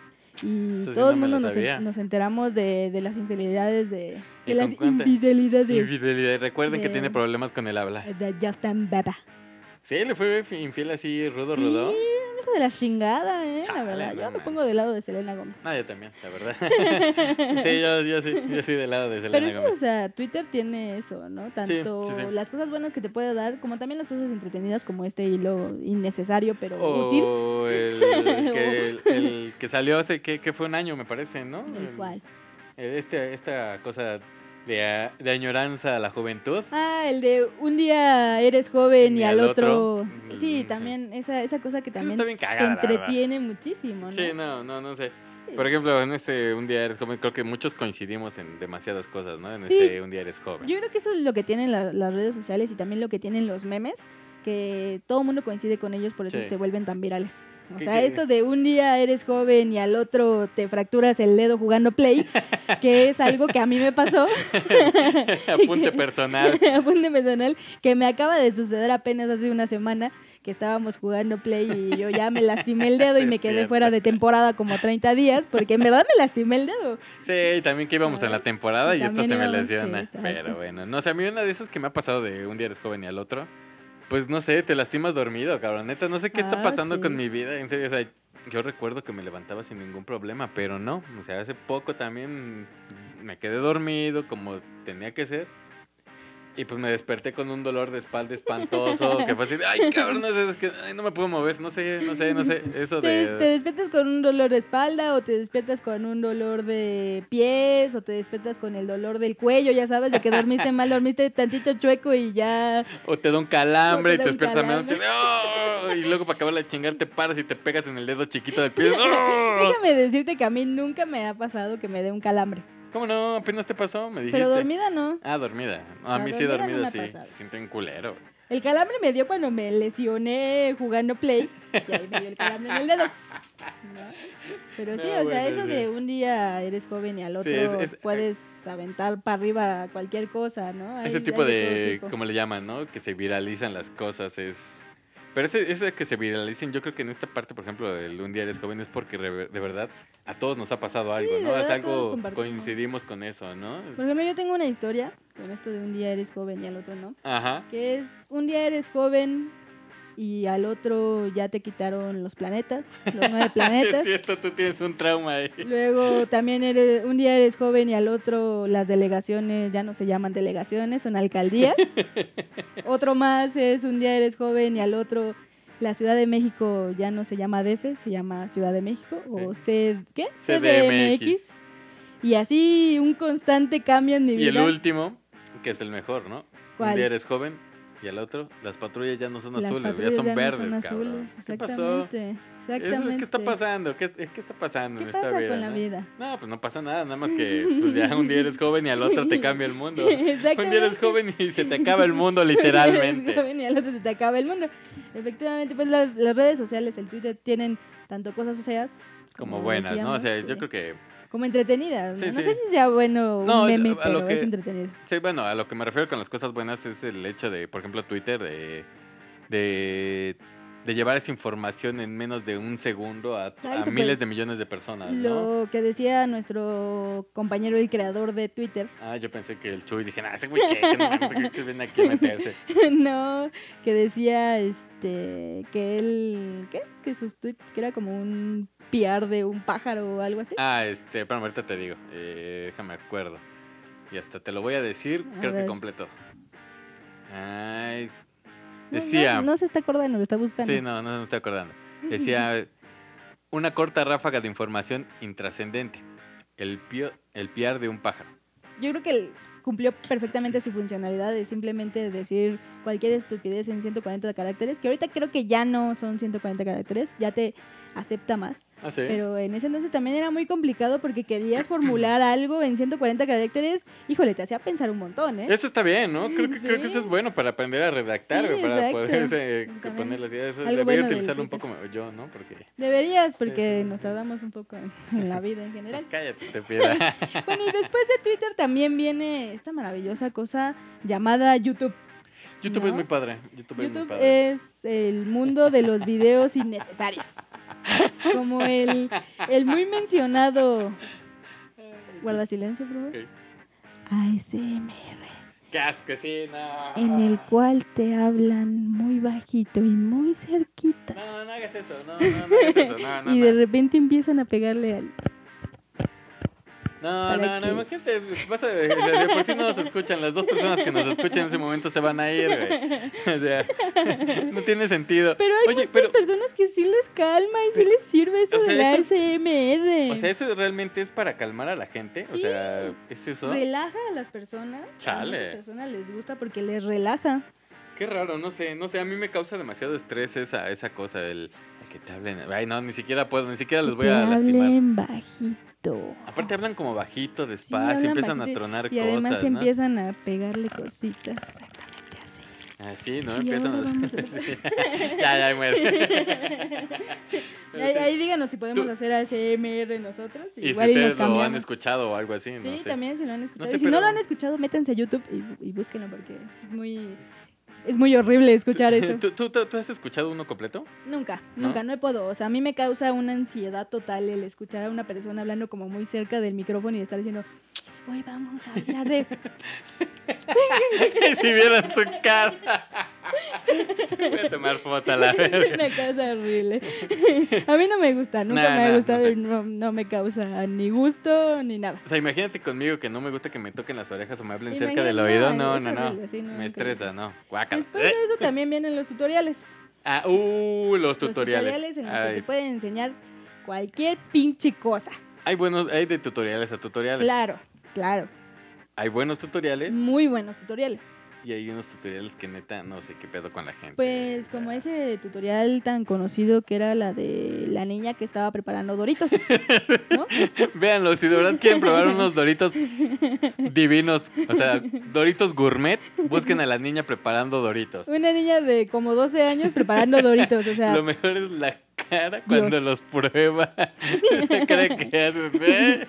Y Eso sí todo no el mundo nos, en- sabía. nos enteramos de, de las infidelidades de, ¿Y de las infidelidades Infidelidad. Recuerden que tiene problemas con el habla. de Justin Bieber. Sí, le fue infiel así, rudo, sí, rudo. un hijo de la chingada, eh, la verdad. no Yo me pongo del lado de Selena Gómez. No, yo también, la verdad. sí, yo, yo sí, yo sí del lado de Selena Pero sí, o sea, Twitter tiene eso, ¿no? Tanto sí, sí. las cosas buenas que te puede dar, como también las cosas entretenidas, como este hilo innecesario, pero útil. O el que, el, el que salió hace, que, que fue un año, me parece, ¿no? El cual. el- Este, esta cosa de, añoranza a la juventud. Ah, el de un día eres joven y, Y al otro. otro, Sí, mm, también esa, esa cosa que también te cagada, verdad. entretiene muchísimo, ¿no? Sí, no, no, no sé. Por ejemplo, en ese Un día eres joven, creo que muchos coincidimos en demasiadas cosas, ¿no? En Sí. ese Un día eres joven. Yo creo que eso es lo que tienen la- las redes sociales y también lo que tienen los memes, que todo el mundo coincide con ellos, por eso Sí. se vuelven tan virales. O ¿Qué- sea, esto de un día eres joven y al otro te fracturas el dedo jugando play, que es algo que a mí me pasó, Apunte personal. apunte personal, que me acaba de suceder apenas hace una semana, que estábamos jugando play y yo ya me lastimé el dedo Sí, y me quedé cierto. fuera de temporada como 30 días, porque en verdad me lastimé el dedo. Sí, y también que íbamos en la temporada y esto se me sí, lesiona. pero bueno, no sé, a mí una de esas que me ha pasado de un día eres joven y al otro, pues no sé, te lastimas dormido, cabrón. Neta, no sé qué está Ah, pasando sí. con mi vida. En serio, o sea, yo recuerdo que me levantaba sin ningún problema, pero no. O sea, hace poco también me quedé dormido como tenía que ser. Y pues me desperté con un dolor de espalda espantoso, que fue así, de, ay, cabrón, no sé, es que ay, no me puedo mover, no sé, no sé, no sé, eso Te, de... te despiertas con un dolor de espalda o te despiertas con un dolor de pies o te despiertas con el dolor del cuello, ya sabes, de que dormiste mal, dormiste tantito chueco y ya... O te da un calambre y te te da un despiertas a medianoche. ¡oh! Y luego para acabar de chingar te paras y te pegas en el dedo chiquito del pie. ¡oh! Déjame decirte que a mí nunca me ha pasado que me dé un calambre. ¿Cómo no? Apenas te pasó, me dijiste. Pero dormida no. Ah, dormida. No, a No, mí sí dormida no sí. Se siente un culero. El calambre me dio cuando me lesioné jugando play. Y ahí me dio el calambre en el dedo. ¿no? Pero sí, o sea, eso sí. de un día eres joven y al otro Sí, es- es- puedes aventar para arriba cualquier cosa, ¿no? Hay- Ese tipo todo de, tipo. ¿cómo le llaman, no? Que se viralizan las cosas es... Pero ese, ese que se viralicen, yo creo que en esta parte, por ejemplo, del Un día eres joven es porque de verdad a todos nos ha pasado algo, ¿no? Es algo, coincidimos con eso, ¿no? Por ejemplo, yo tengo una historia con esto de un día eres joven y al otro no. Ajá. Que es un día eres joven y al otro ya te quitaron los planetas, los nueve planetas. es cierto, tú tienes un trauma ahí. Luego también eres, un día eres joven y al otro las delegaciones ya no se llaman delegaciones, son alcaldías. otro más es un día eres joven y al otro la Ciudad de México ya no se llama DF, se llama Ciudad de México o C, ¿qué? CDMX. Y así un constante cambio en mi Y el vida. último, que es el mejor, ¿no? ¿Cuál? Un día eres joven y al otro, las patrullas ya no son Las azules, ya son ya no verdes, son cabrón. azules, ¿Qué pasó? Exactamente. Exactamente. ¿Qué está pasando? ¿Qué, qué está pasando ¿Qué en esta pasa vida? con la no? vida? No, pues no pasa nada, nada más que pues ya un día eres joven y al otro te cambia el mundo. Un día eres joven y se te acaba el mundo Eres literalmente. joven y al otro se te acaba el mundo. Efectivamente, pues las, las redes sociales, el Twitter, tienen tanto cosas feas Como buenas, ¿no? O sea, yo creo que... Como entretenidas. ¿no? Sí, no sí. sé si sea bueno No, meme, a lo pero que- es entretenido. Sí, bueno, a lo que me refiero con las cosas buenas es el hecho de, por ejemplo, Twitter, de, de, de llevar esa información en menos de un segundo a, miles pues, de millones de personas, ¿no? Lo que decía nuestro compañero, el creador de Twitter, Ah, yo pensé que el Chuy dije, ah, ese güey qué, viene aquí a meterse. no, que decía este que él, ¿qué? Que sus tweets, que era como un piar de un pájaro o algo así. Ah, este, pero ahorita te digo, eh, déjame acuerdo. Y hasta te lo voy a decir, A creo que completo. Ay, No, no- decía... No, se está acordando, lo está buscando. Sí, no, no me estoy acordando. Decía una corta ráfaga de información intrascendente. El, pio- el piar de un pájaro. Yo creo que cumplió perfectamente su funcionalidad de simplemente decir cualquier estupidez en 140 caracteres, que ahorita creo que ya no son 140 caracteres, ya te acepta más. Ah, sí. Pero en ese entonces también era muy complicado porque querías formular algo en 140 caracteres. Híjole, te hacía pensar un montón, ¿eh? Eso está bien, ¿no? Creo que, creo que eso es bueno para aprender a redactar, Sí, para poder Pues poner las ideas. Debería bueno utilizarlo un poco yo, ¿no? Porque. Deberías, porque nos tardamos un poco en, la vida en general. Cállate, te pida. Bueno, y después de Twitter también viene esta maravillosa cosa llamada YouTube. YouTube ¿No? es muy padre. YouTube, es muy YouTube padre. es el mundo de los videos innecesarios. Como el, el muy mencionado. Guarda silencio, por favor. Ok. ASMR. Qué asco, sí, no. En el cual te hablan muy bajito y muy cerquita. No, no hagas eso, no, no, no hagas eso, no, no. y de repente empiezan a pegarle al. No, no, no, que- imagínate, pasa de, de- de por sí no nos escuchan, las dos personas que nos escuchan en ese momento se van a ir, güey. O sea, no tiene sentido. Pero hay Oye, muchas pero, personas que sí les calma y sí les sirve eso o sea, del eso ASMR. o sea, ¿eso realmente es para calmar a la gente? O sea, ¿es eso? Relaja a las personas. A Chale. muchas personas les gusta porque les relaja. Qué raro, no sé, no sé, a mí me causa demasiado estrés esa, esa cosa, el, el que te hablen. Ay, no, ni siquiera puedo, ni siquiera Que voy a lastimar. hablen bajito. Aparte hablan como bajito, despacio, empiezan bajito a tronar Y además cosas, ¿no? empiezan a pegarle cositas. Exactamente así. Así, ¿no? Y Empiezan ahora vamos a hacer- ya, ya, muere. Ahí, díganos si podemos Tú- hacer ASMR nosotros. Y si Igual y nos ustedes lo han escuchado o algo así, no Sí, sé. también si lo han escuchado. sé, y si no lo han escuchado, métanse a YouTube y, y búsquenlo porque es muy, es muy horrible escuchar eso. ¿Tú, tú, tú- tú has escuchado uno completo? Nunca, ¿No? nunca, no puedo. O sea, a mí me causa una ansiedad total el escuchar a una persona hablando como muy cerca del micrófono y estar diciendo, hoy vamos a hablar de... si vieran su cara. Voy a tomar foto a la es verga. una cosa horrible. a mí no me gusta, nunca Nah, me ha nah, gustado no y no, no me causa ni gusto ni nada. O sea, imagínate conmigo que no me gusta que me toquen las orejas o me hablen cerca del oído. no, No, es no, no. horrible, sí, no, me estresa, no. Después de eso también vienen los tutoriales. Ah, uh, los Los tutoriales. tutoriales en los que te pueden enseñar cualquier pinche cosa. hay buenos, hay de tutoriales a tutoriales. Claro, claro. Hay buenos tutoriales Muy buenos tutoriales. Y hay unos tutoriales que neta no sé qué pedo con la gente. Pues o sea, como ese tutorial tan conocido que era la de la niña que estaba preparando doritos, ¿no? Véanlo, si de verdad quieren probar unos doritos divinos, o sea, doritos gourmet, busquen a la niña preparando doritos. Una niña de como 12 años preparando doritos, o sea, Lo mejor es la cara cuando Dios. los prueba. Esa cara que haces. ¿eh?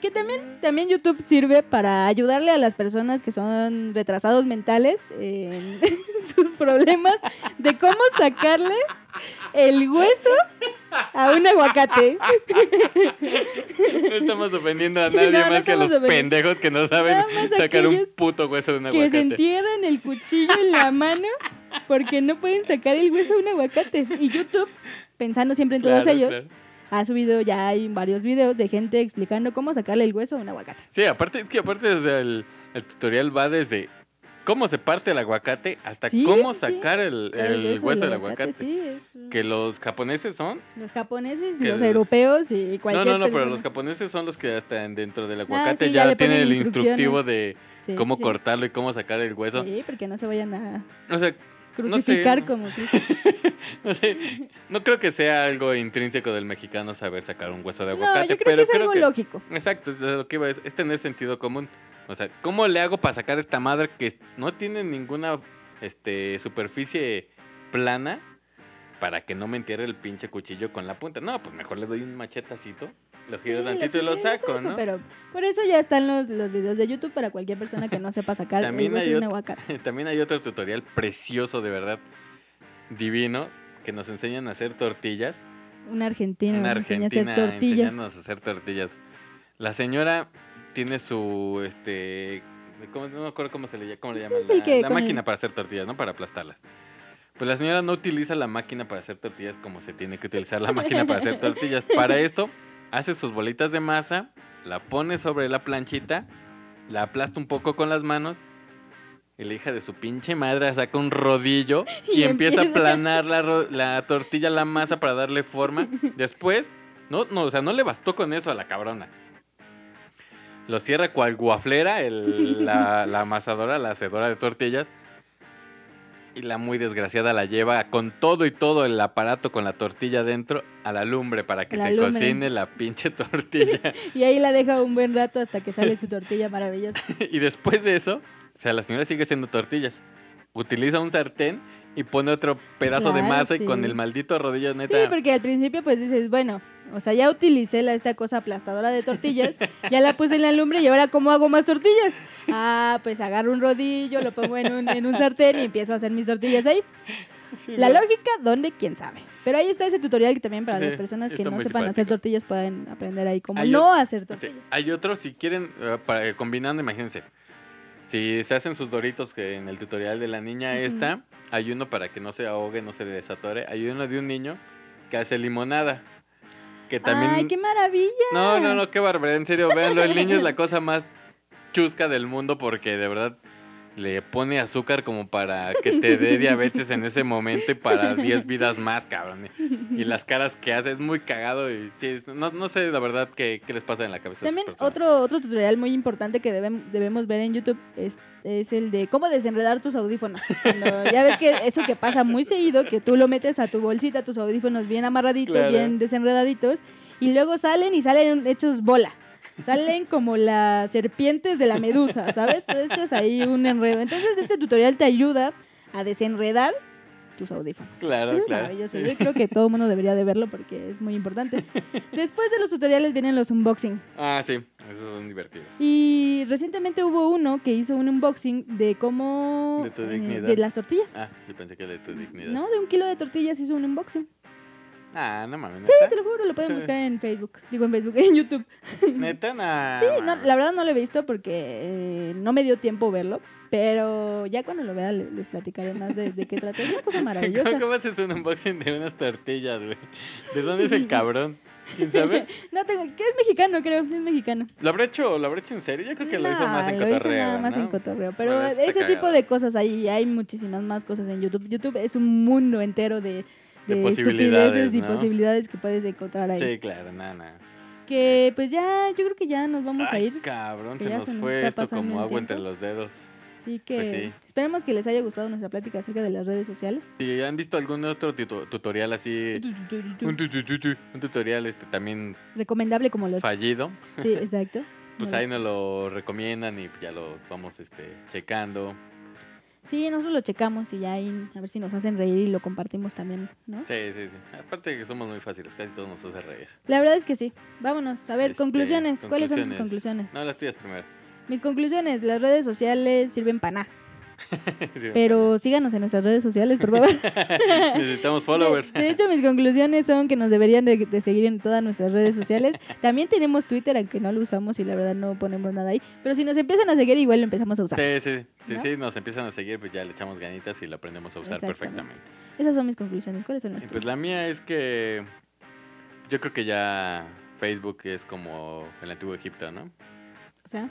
que también, también YouTube sirve para ayudarle a las personas que son retrasados mentales en sus problemas de cómo sacarle el hueso a un aguacate. No estamos ofendiendo a nadie no más que a los pendejos que no saben sacar un puto hueso de un que se aguacate. entierran el cuchillo en la mano porque no pueden sacar el hueso a un aguacate. Y YouTube, pensando siempre en todos Claro, ellos, claro. ha subido ya hay varios videos de gente explicando cómo sacarle el hueso a un aguacate. Sí, aparte, es que aparte, o sea, el, el tutorial va desde cómo se parte el aguacate hasta Sí, cómo sí, sacar el, el hueso del aguacate. Sí, es- Que los japoneses son. los japoneses, que los el- europeos y No, cualquier no, no, pero persona. los japoneses son los que en- dentro del aguacate sí, ya ya, tienen el instructivo de cómo cortarlo y cómo sacar el hueso. Sí, porque no se vayan a O sea, crucificar sé. como Cristo. no sé, no creo que sea algo intrínseco del mexicano saber sacar un hueso de No, aguacate, yo creo pero que es creo algo que lógico. Exacto, es lo que iba a decir, es tener sentido común. O sea, ¿cómo le hago para sacar esta madre que no tiene ninguna este, superficie plana para que no me entierre el pinche cuchillo con la punta? No, pues mejor le doy un machetacito, lo giro Sí, tantito y giro lo saco, ¿no? Pero por eso ya están los, los videos de YouTube para cualquier persona que no sepa sacar También hay un aguacate. También hay otro tutorial precioso, de verdad, divino, que nos enseñan a hacer tortillas. Una argentina Una enseña a argentina hacer tortillas. enseñándonos a hacer tortillas. La señora tiene su, este, ¿cómo- no me acuerdo cómo se le, cómo le llaman, la, que la con el- máquina para hacer tortillas, ¿no? Para aplastarlas. Pues la señora no utiliza la máquina para hacer tortillas como se tiene que utilizar la máquina para hacer tortillas. Para esto, hace sus bolitas de masa, la pone sobre la planchita, la aplasta un poco con las manos y la hija de su pinche madre saca un rodillo y, Y empieza a aplanar la, la tortilla, la masa para darle forma. Después, no, no, o sea, no le bastó con eso a la cabrona. Lo cierra cual guaflera, el- la, la amasadora, la hacedora de tortillas. Y la muy desgraciada la lleva con todo y todo el aparato con la tortilla dentro a la lumbre para que la se lumbre. cocine la pinche tortilla. Y ahí la deja un buen rato hasta que sale su tortilla maravillosa. y después de eso, o sea, la señora sigue haciendo tortillas. Utiliza un sartén y pone otro pedazo de masa y con sí. el maldito rodillo Sí, neta. porque al principio pues dices, bueno, o sea, ya utilicé la, esta cosa aplastadora de tortillas, ya la puse en la lumbre y ahora ¿cómo hago más tortillas? Ah, pues agarro un rodillo, lo pongo en un, en un sartén y empiezo a hacer mis tortillas ahí. Sí, La ¿no? lógica, ¿dónde? ¿Quién sabe? Pero ahí está ese tutorial que también para Sí, las personas que no sepan hacer tortillas pueden aprender ahí cómo Hay no hacer Sí, tortillas. Hay otro, si quieren, eh, para, combinando, imagínense. Si se hacen sus doritos que en el tutorial de la niña Ujú. esta, hay uno para que no se ahogue, no se desatore. Hay uno de un niño que hace limonada. Que también... ¡Ay, qué maravilla! No, no, no, qué barbaridad. En serio, véanlo. El niño es la cosa más chusca del mundo porque de verdad le pone azúcar como para que te dé diabetes en ese momento y para 10 vidas más, cabrón. Y las caras que hace es muy cagado y sí, no, no sé la verdad qué, qué les pasa en la cabeza. a esas También otro, otro tutorial muy importante que debem- debemos ver en YouTube es, es el de cómo desenredar tus audífonos. Cuando ya ves que eso que pasa muy seguido, que tú lo metes a tu bolsita, tus audífonos bien amarraditos, Claro. bien desenredaditos, y luego salen y salen hechos bola. Salen como las serpientes de la medusa, ¿sabes? Todo esto es ahí un enredo. Entonces este tutorial te ayuda a desenredar tus audífonos. Claro, Eso es claro. maravilloso. Yo creo que todo el mundo debería de verlo porque es muy importante. Después de los tutoriales vienen los unboxing. Ah, sí, esos son divertidos. Y recientemente hubo uno que hizo un unboxing de cómo... De tu eh, dignidad. de las tortillas. Ah, yo pensé que de tu dignidad. No, de un kilo de tortillas hizo un unboxing. Ah, no mames, Sí, neta. te lo juro, lo pueden Sí. buscar en Facebook. Digo en Facebook, en YouTube. Neta, nah, Sí, no, la verdad no lo he visto porque eh, no me dio tiempo verlo. Pero ya cuando lo vea le- les, platicaré más de, de qué trata. Es una cosa maravillosa. ¿Cómo, cómo haces un unboxing de unas tortillas, güey? ¿De dónde es el cabrón? ¿Quién sabe? No, tengo, que es mexicano, creo. Es mexicano. ¿Lo habrá hecho, lo habrá hecho en serio? Yo creo que lo hizo más en lo hizo cotorreo, nada más ¿no? en cotorreo. Pero Bueno, ese tipo de cosas ahí, hay muchísimas más cosas en YouTube. YouTube es un mundo entero de, De de, posibilidades, estupideces y ¿no? posibilidades que puedes encontrar ahí. Sí, claro, nada, nada. Que pues ya, yo creo que ya nos vamos a Ay, ir. cabrón, se nos se nos fue esto como agua entre los dedos. Así que Pues sí. esperemos que les haya gustado nuestra plática acerca de las redes sociales. Si han visto algún otro tuto- tutorial así, un, un tutorial este también Recomendable como los... fallido, Sí, exacto. pues No ahí nos lo recomiendan y ya lo vamos este checando. Sí, nosotros lo checamos y ya ahí a ver si nos hacen reír y lo compartimos también, ¿no? Sí, sí, sí. Aparte de que somos muy fáciles, casi todos nos hace reír. La verdad es que sí. Vámonos. A ver, Este, conclusiones. ¿Cuáles son tus conclusiones. conclusiones? No, las tuyas primero. Mis conclusiones, las redes sociales sirven para nada. Sí, Pero síganos en nuestras redes sociales, por favor. Necesitamos followers. De, de hecho, mis conclusiones son que nos deberían de, de seguir en todas nuestras redes sociales. También tenemos Twitter, aunque no lo usamos y la verdad no ponemos nada ahí. Pero si nos empiezan a seguir, igual lo empezamos a usar. Sí, sí, sí, ¿No? sí, nos empiezan a seguir, pues ya le echamos ganitas y lo aprendemos a usar perfectamente. Esas son mis conclusiones. ¿Cuáles son las pues la mía es que yo creo que ya Facebook es como el antiguo Egipto, ¿no? O sea,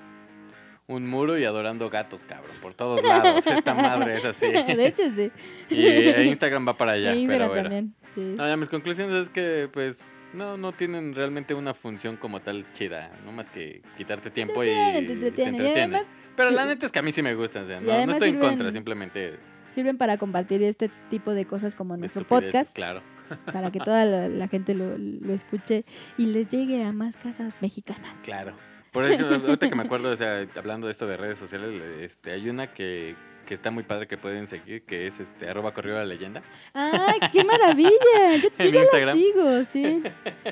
Un muro y adorando gatos, cabrón, por todos lados. Esta madre es así. de hecho sí. Y e Instagram va para allá, E pero Instagram bueno. también. Sí. No, ya mis conclusiones es que pues no, no tienen realmente una función como tal chida, no más que quitarte tiempo y te te Pero sí. la neta es que a mí sí me gustan, o sea, Y no, no estoy en contra, simplemente sirven para compartir este tipo de cosas como nuestro podcast. Claro, para que toda la, la gente lo, lo escuche y les llegue a más casas mexicanas. claro. Por ejemplo, ahorita que me acuerdo, o sea, hablando de esto de redes sociales, este, hay una que, que está muy padre que pueden seguir, que es este arroba corrió la leyenda. ¡Ay, qué maravilla! Yo, yo ya la sigo, sí.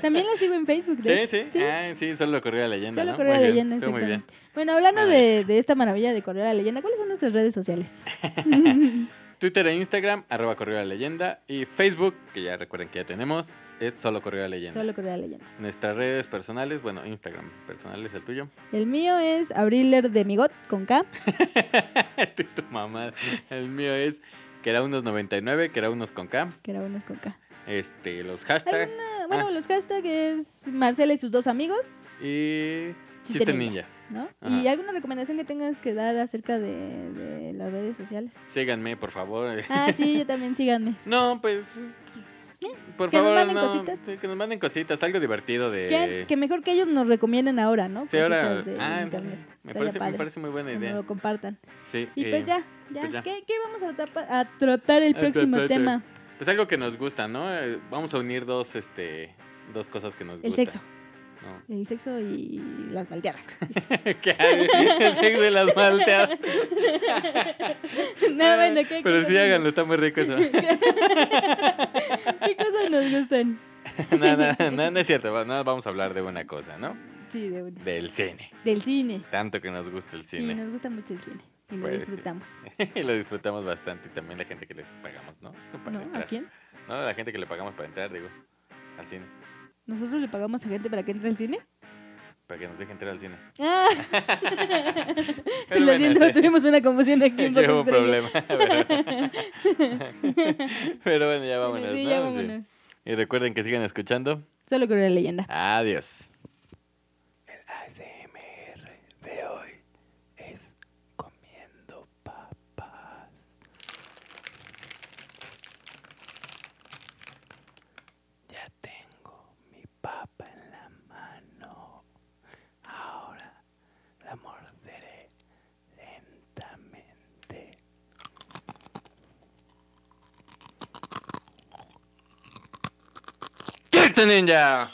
También la sigo en Facebook, de Sí, hecho. sí, Ah, sí, solo corrió la leyenda. Solo ¿no? Bien, Leyenda, estuvo muy bien. Bueno, hablando de, de esta maravilla de Correo de la Leyenda, ¿cuáles son nuestras redes sociales? Twitter e Instagram, arroba corrió la leyenda. Y Facebook, que ya recuerden que ya tenemos, es solo corrió la leyenda. Solo Correo de Leyenda. Nuestras redes personales, bueno, Instagram personal es el tuyo. El mío es Abriler de Migot con K. Y tu mamá. El mío es que era unos 99, que era unos con K. Que era unos con K. Este, los hashtags bueno, los hashtags es Marcela y sus dos amigos, y Chiste chiste ninja. ninja. ¿no? ¿Y alguna recomendación que tengas que dar acerca de, de las redes sociales? Síganme, por favor. Ah, sí, yo también, síganme. No, pues. Por que nos favor, manden no, cositas. sí, que nos manden cositas, algo divertido de. Que, que mejor que ellos nos recomienden ahora, ¿no? Sí, ahora. De Ah, internet. me parece, me parece muy buena que nos idea. lo compartan. Sí, Y eh, pues ya, Ya, Pues ya. ¿Qué, qué vamos a, tapa- a tratar el próximo tema? Pues algo que nos gusta, ¿no? Eh, Vamos a unir dos, este, dos cosas que nos El gustan. sexo. ¿No? El sexo y las malteadas. ¿Qué hay? El sexo de las malteadas. no, bueno, ¿qué Pero cosas sí nos- háganlo, está muy rico eso. ¿Qué cosas nos gustan? no, no, no, no es cierto. No, vamos a hablar de una cosa, ¿no? Sí, de una. Del cine. Del cine. Tanto que nos gusta el Sí, cine. nos gusta mucho el cine. Y lo Pues sí. disfrutamos. y lo disfrutamos bastante. Y también la gente que le pagamos, ¿no? Para ¿No? ¿A quién? No, la gente que le pagamos para entrar, digo, al cine. ¿Nosotros le pagamos a gente para que entre al cine? Para que nos deje entrar al cine. Ah, Pero lo bueno, siento, tuvimos una confusión aquí hubo un problema. Pero, pero bueno, ya vámonos, Bueno, sí, ¿no? ya Sí. vámonos. Y recuerden que sigan escuchando. Solo con la leyenda. Adiós. El ASMR de hoy es comiendo papas. Ya tengo mi papa en la mano. Ahora la morderé lentamente. ¡Quieto, ninja!